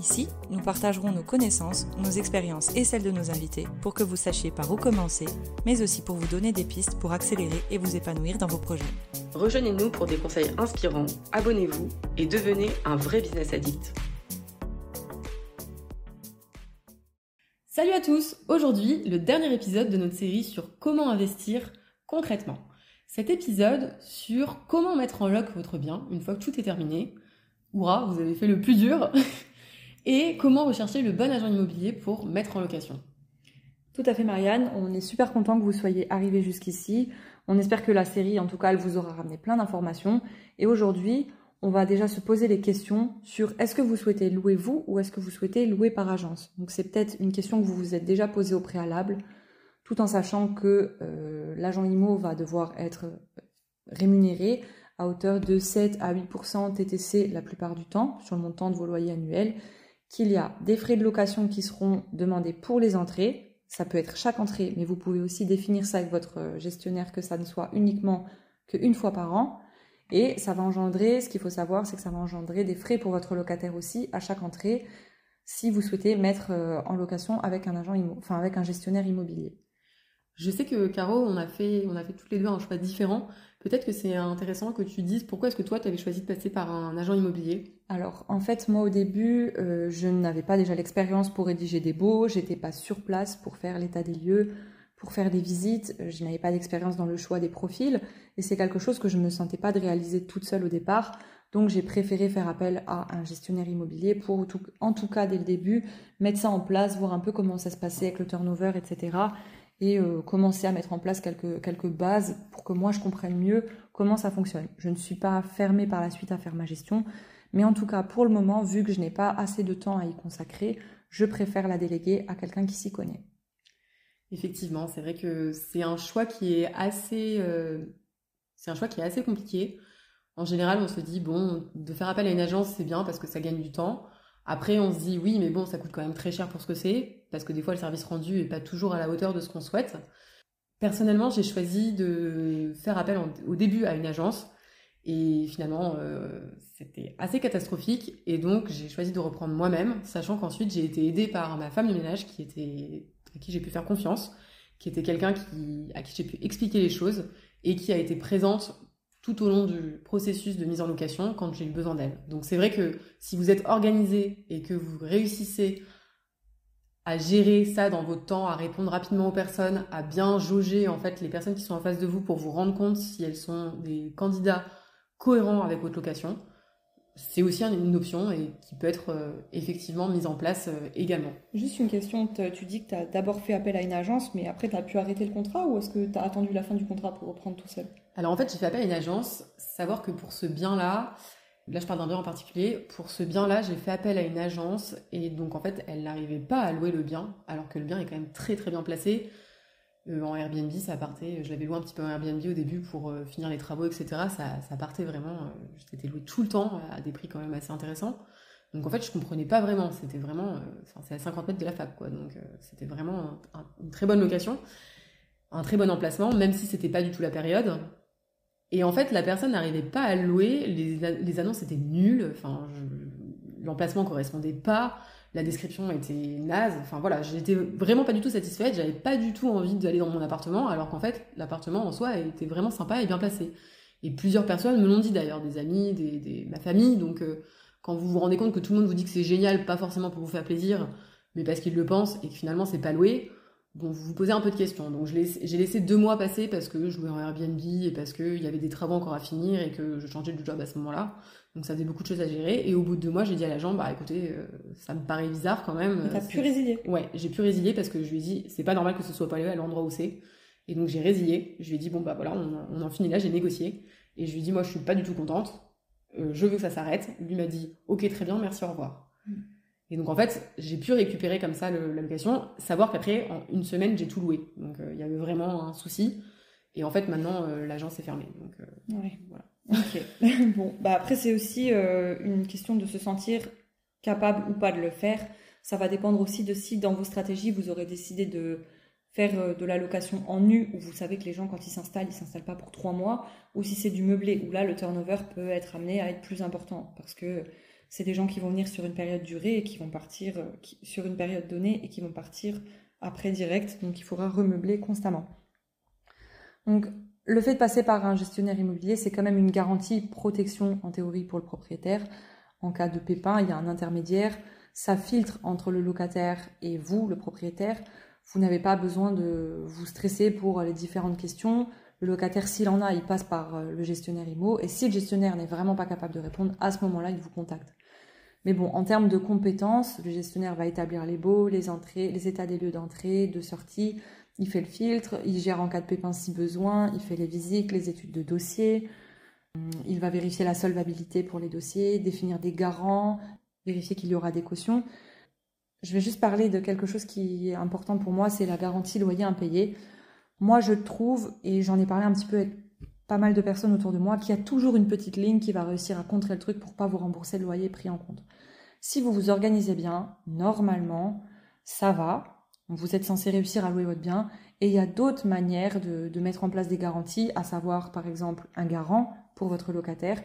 Ici, nous partagerons nos connaissances, nos expériences et celles de nos invités pour que vous sachiez par où commencer, mais aussi pour vous donner des pistes pour accélérer et vous épanouir dans vos projets. Rejoignez-nous pour des conseils inspirants, abonnez-vous et devenez un vrai business addict. Salut à tous Aujourd'hui, le dernier épisode de notre série sur comment investir concrètement. Cet épisode sur comment mettre en loc votre bien une fois que tout est terminé. Hurrah, vous avez fait le plus dur Et comment rechercher le bon agent immobilier pour mettre en location? Tout à fait Marianne, on est super content que vous soyez arrivés jusqu'ici. On espère que la série, en tout cas, elle vous aura ramené plein d'informations. Et aujourd'hui, on va déjà se poser les questions sur est-ce que vous souhaitez louer vous ou est-ce que vous souhaitez louer par agence? Donc c'est peut-être une question que vous vous êtes déjà posée au préalable, tout en sachant que euh, l'agent IMO va devoir être rémunéré à hauteur de 7 à 8% TTC la plupart du temps sur le montant de vos loyers annuels qu'il y a des frais de location qui seront demandés pour les entrées. Ça peut être chaque entrée, mais vous pouvez aussi définir ça avec votre gestionnaire que ça ne soit uniquement qu'une fois par an. Et ça va engendrer, ce qu'il faut savoir, c'est que ça va engendrer des frais pour votre locataire aussi à chaque entrée si vous souhaitez mettre euh, en location avec un agent enfin avec un gestionnaire immobilier. Je sais que Caro, on a fait, on a fait toutes les deux un choix différent. Peut-être que c'est intéressant que tu dises pourquoi est-ce que toi, tu avais choisi de passer par un agent immobilier? Alors, en fait, moi, au début, euh, je n'avais pas déjà l'expérience pour rédiger des baux, j'étais pas sur place pour faire l'état des lieux, pour faire des visites, euh, je n'avais pas d'expérience dans le choix des profils, et c'est quelque chose que je ne me sentais pas de réaliser toute seule au départ. Donc j'ai préféré faire appel à un gestionnaire immobilier pour, en tout cas dès le début, mettre ça en place, voir un peu comment ça se passait avec le turnover, etc et euh, commencer à mettre en place quelques, quelques bases pour que moi je comprenne mieux comment ça fonctionne. Je ne suis pas fermée par la suite à faire ma gestion, mais en tout cas pour le moment, vu que je n'ai pas assez de temps à y consacrer, je préfère la déléguer à quelqu'un qui s'y connaît. Effectivement, c'est vrai que c'est un choix qui est assez, euh, c'est un choix qui est assez compliqué. En général, on se dit bon, de faire appel à une agence, c'est bien parce que ça gagne du temps. Après, on se dit oui, mais bon, ça coûte quand même très cher pour ce que c'est, parce que des fois, le service rendu n'est pas toujours à la hauteur de ce qu'on souhaite. Personnellement, j'ai choisi de faire appel au début à une agence, et finalement, euh, c'était assez catastrophique, et donc j'ai choisi de reprendre moi-même, sachant qu'ensuite j'ai été aidée par ma femme de ménage, qui était à qui j'ai pu faire confiance, qui était quelqu'un qui, à qui j'ai pu expliquer les choses, et qui a été présente tout au long du processus de mise en location quand j'ai eu besoin d'elle. Donc c'est vrai que si vous êtes organisé et que vous réussissez à gérer ça dans votre temps, à répondre rapidement aux personnes, à bien jauger en fait les personnes qui sont en face de vous pour vous rendre compte si elles sont des candidats cohérents avec votre location, c'est aussi une option et qui peut être euh, effectivement mise en place euh, également. Juste une question, tu dis que tu as d'abord fait appel à une agence, mais après tu as pu arrêter le contrat ou est-ce que tu as attendu la fin du contrat pour reprendre tout seul? Alors en fait, j'ai fait appel à une agence, savoir que pour ce bien-là, là je parle d'un bien en particulier, pour ce bien-là, j'ai fait appel à une agence et donc en fait, elle n'arrivait pas à louer le bien, alors que le bien est quand même très très bien placé. Euh, en Airbnb, ça partait, je l'avais loué un petit peu en Airbnb au début pour euh, finir les travaux, etc. Ça, partait vraiment, euh, j'étais loué tout le temps à des prix quand même assez intéressants. Donc en fait, je comprenais pas vraiment, c'était vraiment, c'est à 50 mètres de la fac, quoi. Donc c'était vraiment une très bonne location, un très bon emplacement, même si c'était pas du tout la période. Et en fait, la personne n'arrivait pas à louer, les, les annonces étaient nulles, enfin, l'emplacement correspondait pas la description était naze. Enfin voilà, j'étais vraiment pas du tout satisfaite. J'avais pas du tout envie d'aller dans mon appartement, alors qu'en fait, l'appartement en soi était vraiment sympa et bien placé. Et plusieurs personnes me l'ont dit d'ailleurs, des amis, des, ma famille. Donc euh, quand vous vous rendez compte que tout le monde vous dit que c'est génial, pas forcément pour vous faire plaisir, mais parce qu'ils le pensent et que finalement c'est pas loué, bon, vous vous posez un peu de questions. Donc j'ai laissé deux mois passer parce que je louais en Airbnb et parce qu'il y avait des travaux encore à finir et que je changeais de job à ce moment-là. Donc ça faisait beaucoup de choses à gérer. Et au bout de deux mois, j'ai dit à l'agent, bah écoutez, euh, ça me paraît bizarre quand même. T'as pu résilier Ouais, j'ai pu résilier parce que je lui ai dit, c'est pas normal que ce soit pas à l'endroit où c'est. Et donc j'ai résilié. Je lui ai dit, bon bah voilà, on, en finit là, j'ai négocié. Et je lui ai dit, moi je suis pas du tout contente. Euh, je veux que ça s'arrête. Lui m'a dit, ok, très bien, merci, au revoir. Mm. Et donc en fait, j'ai pu récupérer comme ça le, la location, savoir qu'après, en une semaine, j'ai tout loué. Donc euh, il y avait vraiment un souci. Et en fait, maintenant, l'agence est fermée. Donc ouais. voilà. Ok. bon, bah après c'est aussi euh, une question de se sentir capable ou pas de le faire. Ça va dépendre aussi de si dans vos stratégies, vous aurez décidé de faire euh, de la location en nu, où vous savez que les gens, quand ils s'installent, ils s'installent pas pour trois mois, ou si c'est du meublé, où là, le turnover peut être amené à être plus important, parce que c'est des gens qui vont venir sur une période durée et qui vont partir euh, sur une période donnée et qui vont partir après direct, donc il faudra remeubler constamment. Donc, le fait de passer par un gestionnaire immobilier, c'est quand même une garantie protection en théorie pour le propriétaire. En cas de pépin, il y a un intermédiaire, ça filtre entre le locataire et vous, le propriétaire. Vous n'avez pas besoin de vous stresser pour les différentes questions. Le locataire, s'il en a, il passe par euh, le gestionnaire IMO. Et si le gestionnaire n'est vraiment pas capable de répondre, à ce moment-là, il vous contacte. Mais bon, en termes de compétences, le gestionnaire va établir les baux, les entrées, les états des lieux d'entrée, de sortie. Il fait le filtre, il gère en cas de pépin si besoin, il fait les visites, les études de dossier. Il va vérifier la solvabilité pour les dossiers, définir des garants, vérifier qu'il y aura des cautions. Je vais juste parler de quelque chose qui est important pour moi, c'est la garantie loyer impayé. Moi, je trouve, et j'en ai parlé un petit peu avec pas mal de personnes autour de moi, qu'il y a toujours une petite ligne qui va réussir à contrer le truc pour pas vous rembourser le loyer pris en compte. Si vous vous organisez bien, normalement, ça va. Vous êtes censé réussir à louer votre bien. Et il y a d'autres manières de, de mettre en place des garanties, à savoir, par exemple, un garant pour votre locataire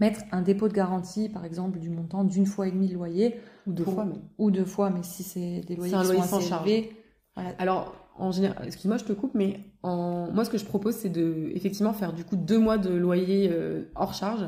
mettre un dépôt de garantie, par exemple, du montant d'une fois et demie le loyer. Ou deux fois, mais... Ou deux fois, mais si c'est des loyers qui loyer sont sans assez élevés. Voilà. Alors, en général, excuse-moi, je te coupe, mais en... moi, ce que je propose, c'est de, effectivement, faire du coup deux mois de loyer euh, hors charge,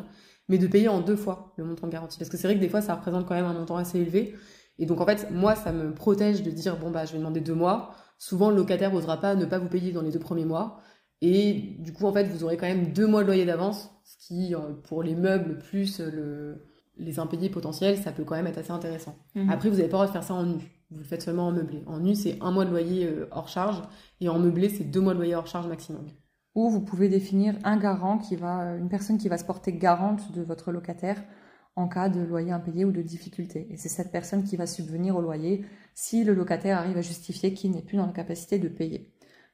mais de payer en deux fois le montant de garantie. Parce que c'est vrai que des fois, ça représente quand même un montant assez élevé. Et donc, en fait, moi, ça me protège de dire, bon, bah, je vais demander deux mois. Souvent, le locataire n'osera pas ne pas vous payer dans les deux premiers mois. Et du coup, en fait, vous aurez quand même deux mois de loyer d'avance, ce qui, euh, pour les meubles plus le, les impayés potentiels, ça peut quand même être assez intéressant. Mhm. Après, vous n'avez pas le droit de faire ça en nu. Vous le faites seulement en meublé. En nu, c'est un mois de loyer euh, hors charge, et en meublé, c'est deux mois de loyer hors charge maximum. Ou vous pouvez définir un garant qui va, une personne qui va se porter garante de votre locataire en cas de loyer impayé ou de difficulté. Et c'est cette personne qui va subvenir au loyer si le locataire arrive à justifier qu'il n'est plus dans la capacité de payer.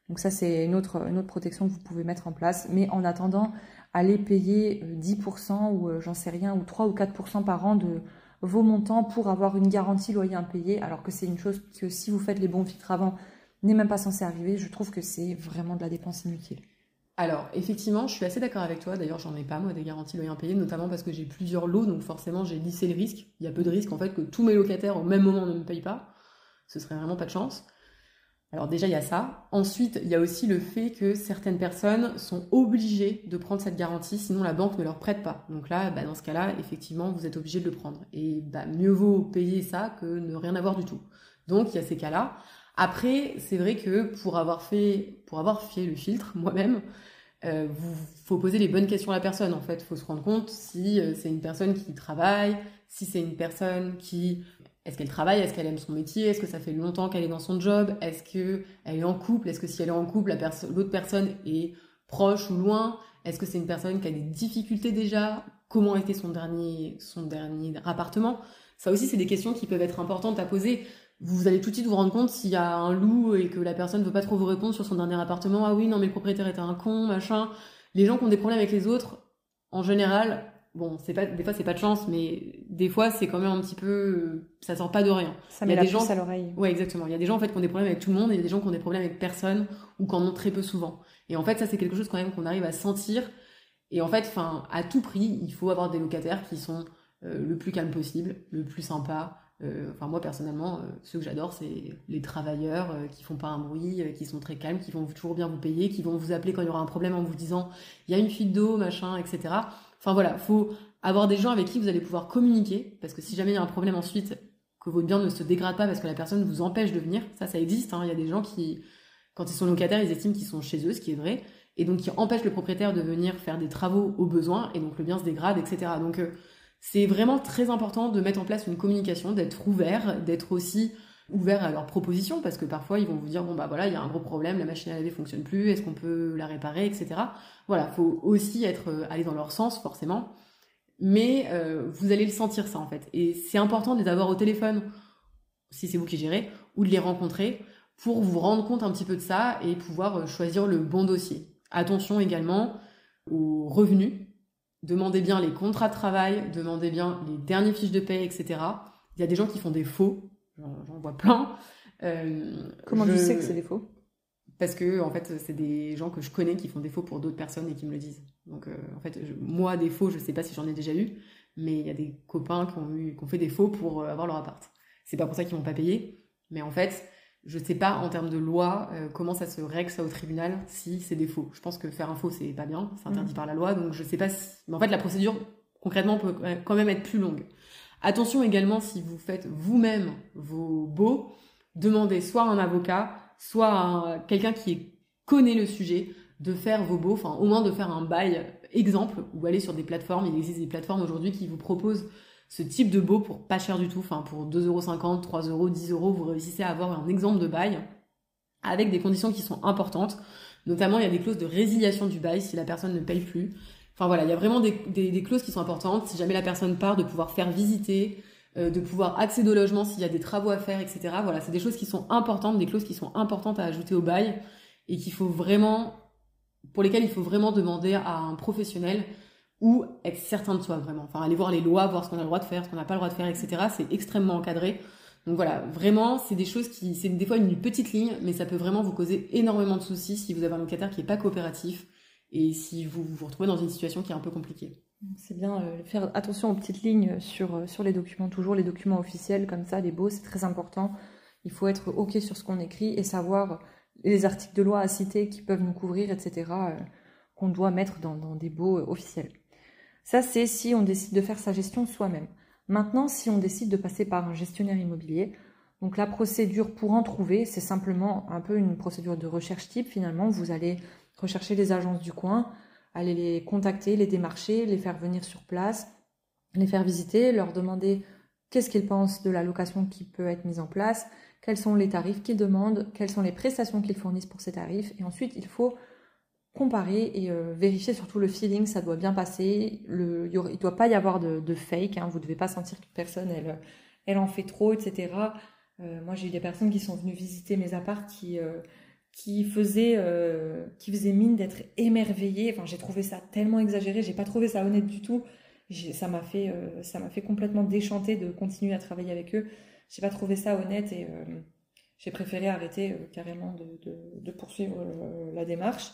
Donc ça, c'est une autre, une autre protection que vous pouvez mettre en place. Mais en attendant, allez payer 10% ou euh, j'en sais rien, ou 3 ou 4% par an de vos montants pour avoir une garantie loyer impayé, alors que c'est une chose que si vous faites les bons filtres avant, n'est même pas censé arriver. Je trouve que c'est vraiment de la dépense inutile. Alors, effectivement, je suis assez d'accord avec toi. D'ailleurs, j'en ai pas, moi, des garanties loyer impayé, notamment parce que j'ai plusieurs lots, donc forcément, j'ai lissé le risque. Il y a peu de risques, en fait, que tous mes locataires, au même moment, ne me payent pas. Ce serait vraiment pas de chance. Alors déjà, il y a ça. Ensuite, il y a aussi le fait que certaines personnes sont obligées de prendre cette garantie, sinon la banque ne leur prête pas. Donc là, bah, dans ce cas-là, effectivement, vous êtes obligé de le prendre. Et bah, mieux vaut payer ça que ne rien avoir du tout. Donc il y a ces cas-là. Après, c'est vrai que pour avoir fait, pour avoir fait le filtre moi-même, euh, vous faut poser les bonnes questions à la personne. En fait, faut se rendre compte si euh, c'est une personne qui travaille, si c'est une personne qui est-ce qu'elle travaille? Est-ce qu'elle aime son métier? Est-ce que ça fait longtemps qu'elle est dans son job? Est-ce qu'elle est en couple? Est-ce que si elle est en couple, l'autre personne est proche ou loin? Est-ce que c'est une personne qui a des difficultés déjà? Comment était son dernier, son dernier appartement? Ça aussi, c'est des questions qui peuvent être importantes à poser. Vous allez tout de suite vous rendre compte s'il y a un loup et que la personne ne veut pas trop vous répondre sur son dernier appartement. Ah oui, non, mais le propriétaire était un con, machin. Les gens qui ont des problèmes avec les autres, en général, bon, c'est pas, des fois c'est pas de chance, mais des fois c'est quand même un petit peu, ça sort pas de rien. Ça Il y met a la des gens- à l'oreille. Ouais, exactement. Il y a des gens en fait qui ont des problèmes avec tout le monde et il y a des gens qui ont des problèmes avec personne ou qui en ont très peu souvent. Et en fait, ça c'est quelque chose quand même qu'on arrive à sentir. Et en fait, enfin, à tout prix, il faut avoir des locataires qui sont euh, le plus calme possible, le plus sympa. Euh, Enfin, moi personnellement, euh, ceux que j'adore, c'est les travailleurs euh, qui font pas un bruit, euh, qui sont très calmes, qui vont toujours bien vous payer, qui vont vous appeler quand il y aura un problème en vous disant il y a une fuite d'eau, machin, etc. Enfin voilà, faut avoir des gens avec qui vous allez pouvoir communiquer, parce que si jamais il y a un problème ensuite, que votre bien ne se dégrade pas parce que la personne vous empêche de venir, ça, ça existe. hein. Il y a des gens qui, quand ils sont locataires, ils estiment qu'ils sont chez eux, ce qui est vrai, et donc qui empêchent le propriétaire de venir faire des travaux au besoin, et donc le bien se dégrade, etc. Donc euh, c'est vraiment très important de mettre en place une communication, d'être ouvert, d'être aussi ouvert à leurs propositions, parce que parfois ils vont vous dire bon bah voilà il y a un gros problème, la machine à laver fonctionne plus, est-ce qu'on peut la réparer, etc. Voilà, faut aussi être euh, aller dans leur sens forcément, mais euh, vous allez le sentir ça en fait, et c'est important de les avoir au téléphone si c'est vous qui gérez, ou de les rencontrer pour vous rendre compte un petit peu de ça et pouvoir euh, choisir le bon dossier. Attention également aux revenus. Demandez bien les contrats de travail, demandez bien les dernières fiches de paie, etc. il y a des gens qui font des faux, j'en vois plein. Comment tu sais que c'est des faux? Parce que en fait c'est des gens que je connais qui font des faux pour d'autres personnes et qui me le disent. Donc en fait moi des faux je sais pas si j'en ai déjà eu, mais il y a des copains qui ont, eu, qui ont fait des faux pour avoir leur appart. C'est pas pour ça qu'ils vont pas payer, mais en fait je sais pas en termes de loi euh, comment ça se règle ça au tribunal si c'est des faux. Je pense que faire un faux c'est pas bien, c'est interdit mm. par la loi, donc je sais pas si. Mais en fait la procédure concrètement peut quand même être plus longue. Attention également si vous faites vous-même vos baux, demandez soit un avocat, soit quelqu'un qui connaît le sujet de faire vos baux, enfin au moins de faire un bail exemple ou aller sur des plateformes. Il existe des plateformes aujourd'hui qui vous proposent ce type de beau pour pas cher du tout, enfin pour 2,50€, 3€, 10€, vous réussissez à avoir un exemple de bail avec des conditions qui sont importantes. Notamment, il y a des clauses de résiliation du bail si la personne ne paye plus. Enfin voilà, il y a vraiment des, clauses qui sont importantes. Si jamais la personne part, de pouvoir faire visiter, euh, de pouvoir accéder au logement s'il y a des travaux à faire, etc. Voilà, c'est des choses qui sont importantes, des clauses qui sont importantes à ajouter au bail et qu'il faut vraiment, pour lesquelles il faut vraiment demander à un professionnel ou être certain de soi vraiment. Enfin, aller voir les lois, voir ce qu'on a le droit de faire, ce qu'on n'a pas le droit de faire, etc. C'est extrêmement encadré. Donc voilà, vraiment, c'est des choses qui, c'est des fois une petite ligne, mais ça peut vraiment vous causer énormément de soucis si vous avez un locataire qui n'est pas coopératif et si vous vous retrouvez dans une situation qui est un peu compliquée. C'est bien euh, faire attention aux petites lignes sur, euh, sur les documents, toujours les documents officiels comme ça, les beaux, c'est très important. Il faut être OK sur ce qu'on écrit et savoir les articles de loi à citer qui peuvent nous couvrir, etc., euh, qu'on doit mettre dans, dans des beaux officiels. Ça, c'est si on décide de faire sa gestion soi-même. Maintenant, si on décide de passer par un gestionnaire immobilier, donc la procédure pour en trouver, c'est simplement un peu une procédure de recherche type finalement. Vous allez rechercher les agences du coin, aller les contacter, les démarcher, les faire venir sur place, les faire visiter, leur demander qu'est-ce qu'ils pensent de la location qui peut être mise en place, quels sont les tarifs qu'ils demandent, quelles sont les prestations qu'ils fournissent pour ces tarifs. Et ensuite, il faut comparer et euh, vérifier surtout le feeling, ça doit bien passer. Il ne doit pas y avoir de, fake, hein, vous ne devez pas sentir qu'une personne, elle, elle en fait trop, etc. Euh, moi, j'ai eu des personnes qui sont venues visiter mes apparts qui, euh, qui, faisaient, qui faisaient mine d'être émerveillées. Enfin, j'ai trouvé ça tellement exagéré, j'ai pas trouvé ça honnête du tout. Ça m'a fait, ça m'a fait complètement déchanter de continuer à travailler avec eux. J'ai pas trouvé ça honnête et j'ai préféré arrêter carrément de, de, de poursuivre la démarche.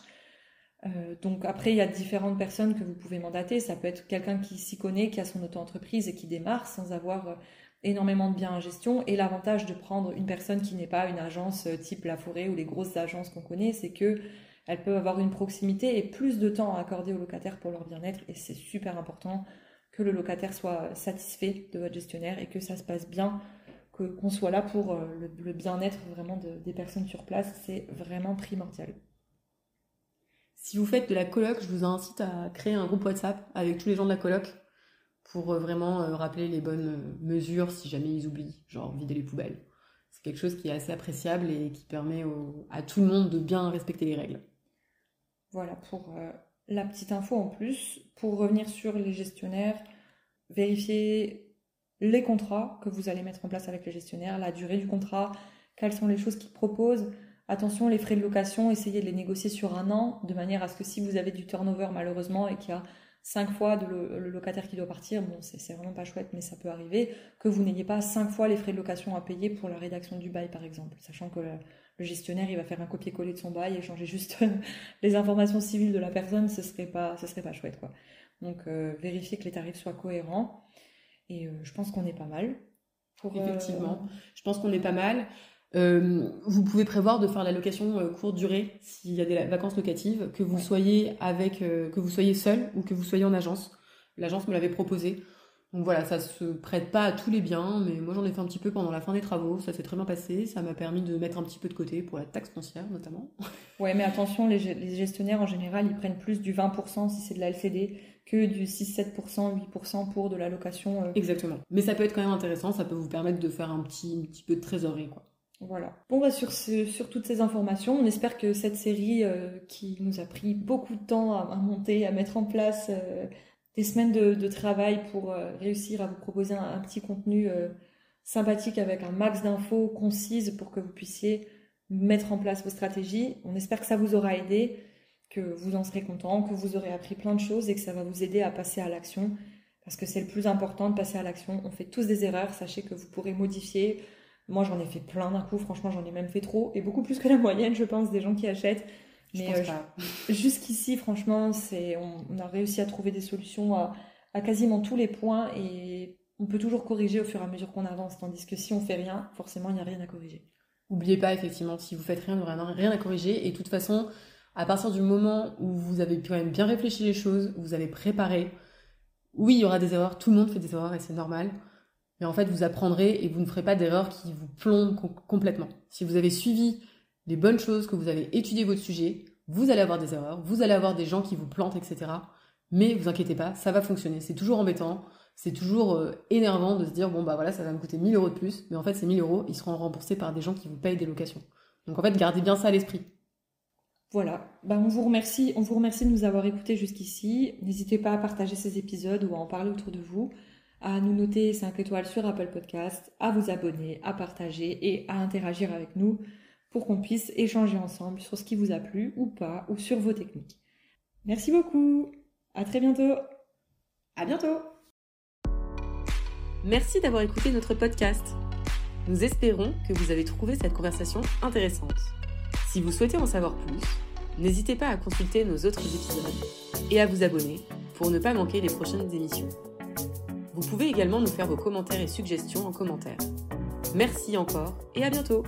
Euh, donc après, il y a différentes personnes que vous pouvez mandater. Ça peut être quelqu'un qui s'y connaît, qui a son auto-entreprise et qui démarre sans avoir euh, énormément de biens en gestion. Et l'avantage de prendre une personne qui n'est pas une agence euh, type La Forêt ou les grosses agences qu'on connaît, c'est que elles peuvent avoir une proximité et plus de temps à accorder aux locataires pour leur bien-être. Et c'est super important que le locataire soit satisfait de votre gestionnaire et que ça se passe bien, que qu'on soit là pour le, bien-être vraiment des personnes sur place. C'est vraiment primordial. Si vous faites de la coloc, je vous incite à créer un groupe WhatsApp avec tous les gens de la coloc pour euh, vraiment euh, rappeler les bonnes euh, mesures si jamais ils oublient, genre vider les poubelles. C'est quelque chose qui est assez appréciable et qui permet à tout le monde de bien respecter les règles. Voilà pour la petite info en plus. Pour revenir sur les gestionnaires, vérifiez les contrats que vous allez mettre en place avec le gestionnaire, la durée du contrat, quelles sont les choses qu'ils proposent. Attention, les frais de location, essayez de les négocier sur un an, de manière à ce que si vous avez du turnover malheureusement et qu'il y a cinq fois le, locataire qui doit partir, bon, c'est vraiment pas chouette, mais ça peut arriver, que vous n'ayez pas cinq fois les frais de location à payer pour la rédaction du bail, par exemple, sachant que le, gestionnaire, il va faire un copier-coller de son bail et changer juste les informations civiles de la personne, ce serait pas, ce serait pas chouette, quoi. Donc, euh, vérifiez que les tarifs soient cohérents, et euh, je pense qu'on est pas mal. Euh, Effectivement, je pense qu'on est pas mal. Euh, vous pouvez prévoir de faire la location euh, courte durée s'il y a des vacances locatives, que vous soyez avec, euh, que vous soyez seul ou que vous soyez en agence. L'agence me l'avait proposé. Donc voilà, ça se prête pas à tous les biens, mais moi j'en ai fait un petit peu pendant la fin des travaux, ça s'est très bien passé, ça m'a permis de mettre un petit peu de côté pour la taxe foncière notamment. Ouais, mais attention, les, gestionnaires en général, ils prennent plus du 20% si c'est de la LCD que du 6-7%, 8% pour de la location. Exactement. Mais ça peut être quand même intéressant, ça peut vous permettre de faire un petit, un petit peu de trésorerie quoi. Voilà. Bon, bah sur, toutes ces informations, on espère que cette série euh, qui nous a pris beaucoup de temps à, monter, à mettre en place, euh, des semaines de, travail pour euh, réussir à vous proposer un, petit contenu sympathique avec un max d'infos concises pour que vous puissiez mettre en place vos stratégies. On espère que ça vous aura aidé, que vous en serez content, que vous aurez appris plein de choses et que ça va vous aider à passer à l'action. parce que c'est le plus important de passer à l'action. On fait tous des erreurs, sachez que vous pourrez modifier. Moi, j'en ai fait plein d'un coup, franchement, j'en ai même fait trop, et beaucoup plus que la moyenne, je pense, des gens qui achètent. Mais euh, jusqu'ici, franchement, c'est, on, a réussi à trouver des solutions à, à, quasiment tous les points, et on peut toujours corriger au fur et à mesure qu'on avance, tandis que si on fait rien, forcément, il n'y a rien à corriger. Oubliez pas, effectivement, si vous faites rien, vous n'aurez rien à corriger, et de toute façon, à partir du moment où vous avez quand même bien réfléchi les choses, vous avez préparé, oui, il y aura des erreurs, tout le monde fait des erreurs et c'est normal. Mais en fait, vous apprendrez et vous ne ferez pas d'erreurs qui vous plombent complètement. Si vous avez suivi les bonnes choses, que vous avez étudié votre sujet, vous allez avoir des erreurs, vous allez avoir des gens qui vous plantent, etc. Mais vous inquiétez pas, ça va fonctionner. C'est toujours embêtant, c'est toujours euh, énervant de se dire bon bah voilà, ça va me coûter 1000 euros de plus, mais en fait ces 1000 euros, ils seront remboursés par des gens qui vous payent des locations. Donc en fait, gardez bien ça à l'esprit. Voilà, bah, on vous remercie, on vous remercie de nous avoir écoutés jusqu'ici. N'hésitez pas à partager ces épisodes ou à en parler autour de vous, à nous noter 5 étoiles sur Apple Podcast, à vous abonner, à partager et à interagir avec nous pour qu'on puisse échanger ensemble sur ce qui vous a plu ou pas ou sur vos techniques. Merci beaucoup. À très bientôt. À bientôt. Merci d'avoir écouté notre podcast. Nous espérons que vous avez trouvé cette conversation intéressante. Si vous souhaitez en savoir plus, n'hésitez pas à consulter nos autres épisodes et à vous abonner pour ne pas manquer les prochaines émissions. Vous pouvez également nous faire vos commentaires et suggestions en commentaire. Merci encore et à bientôt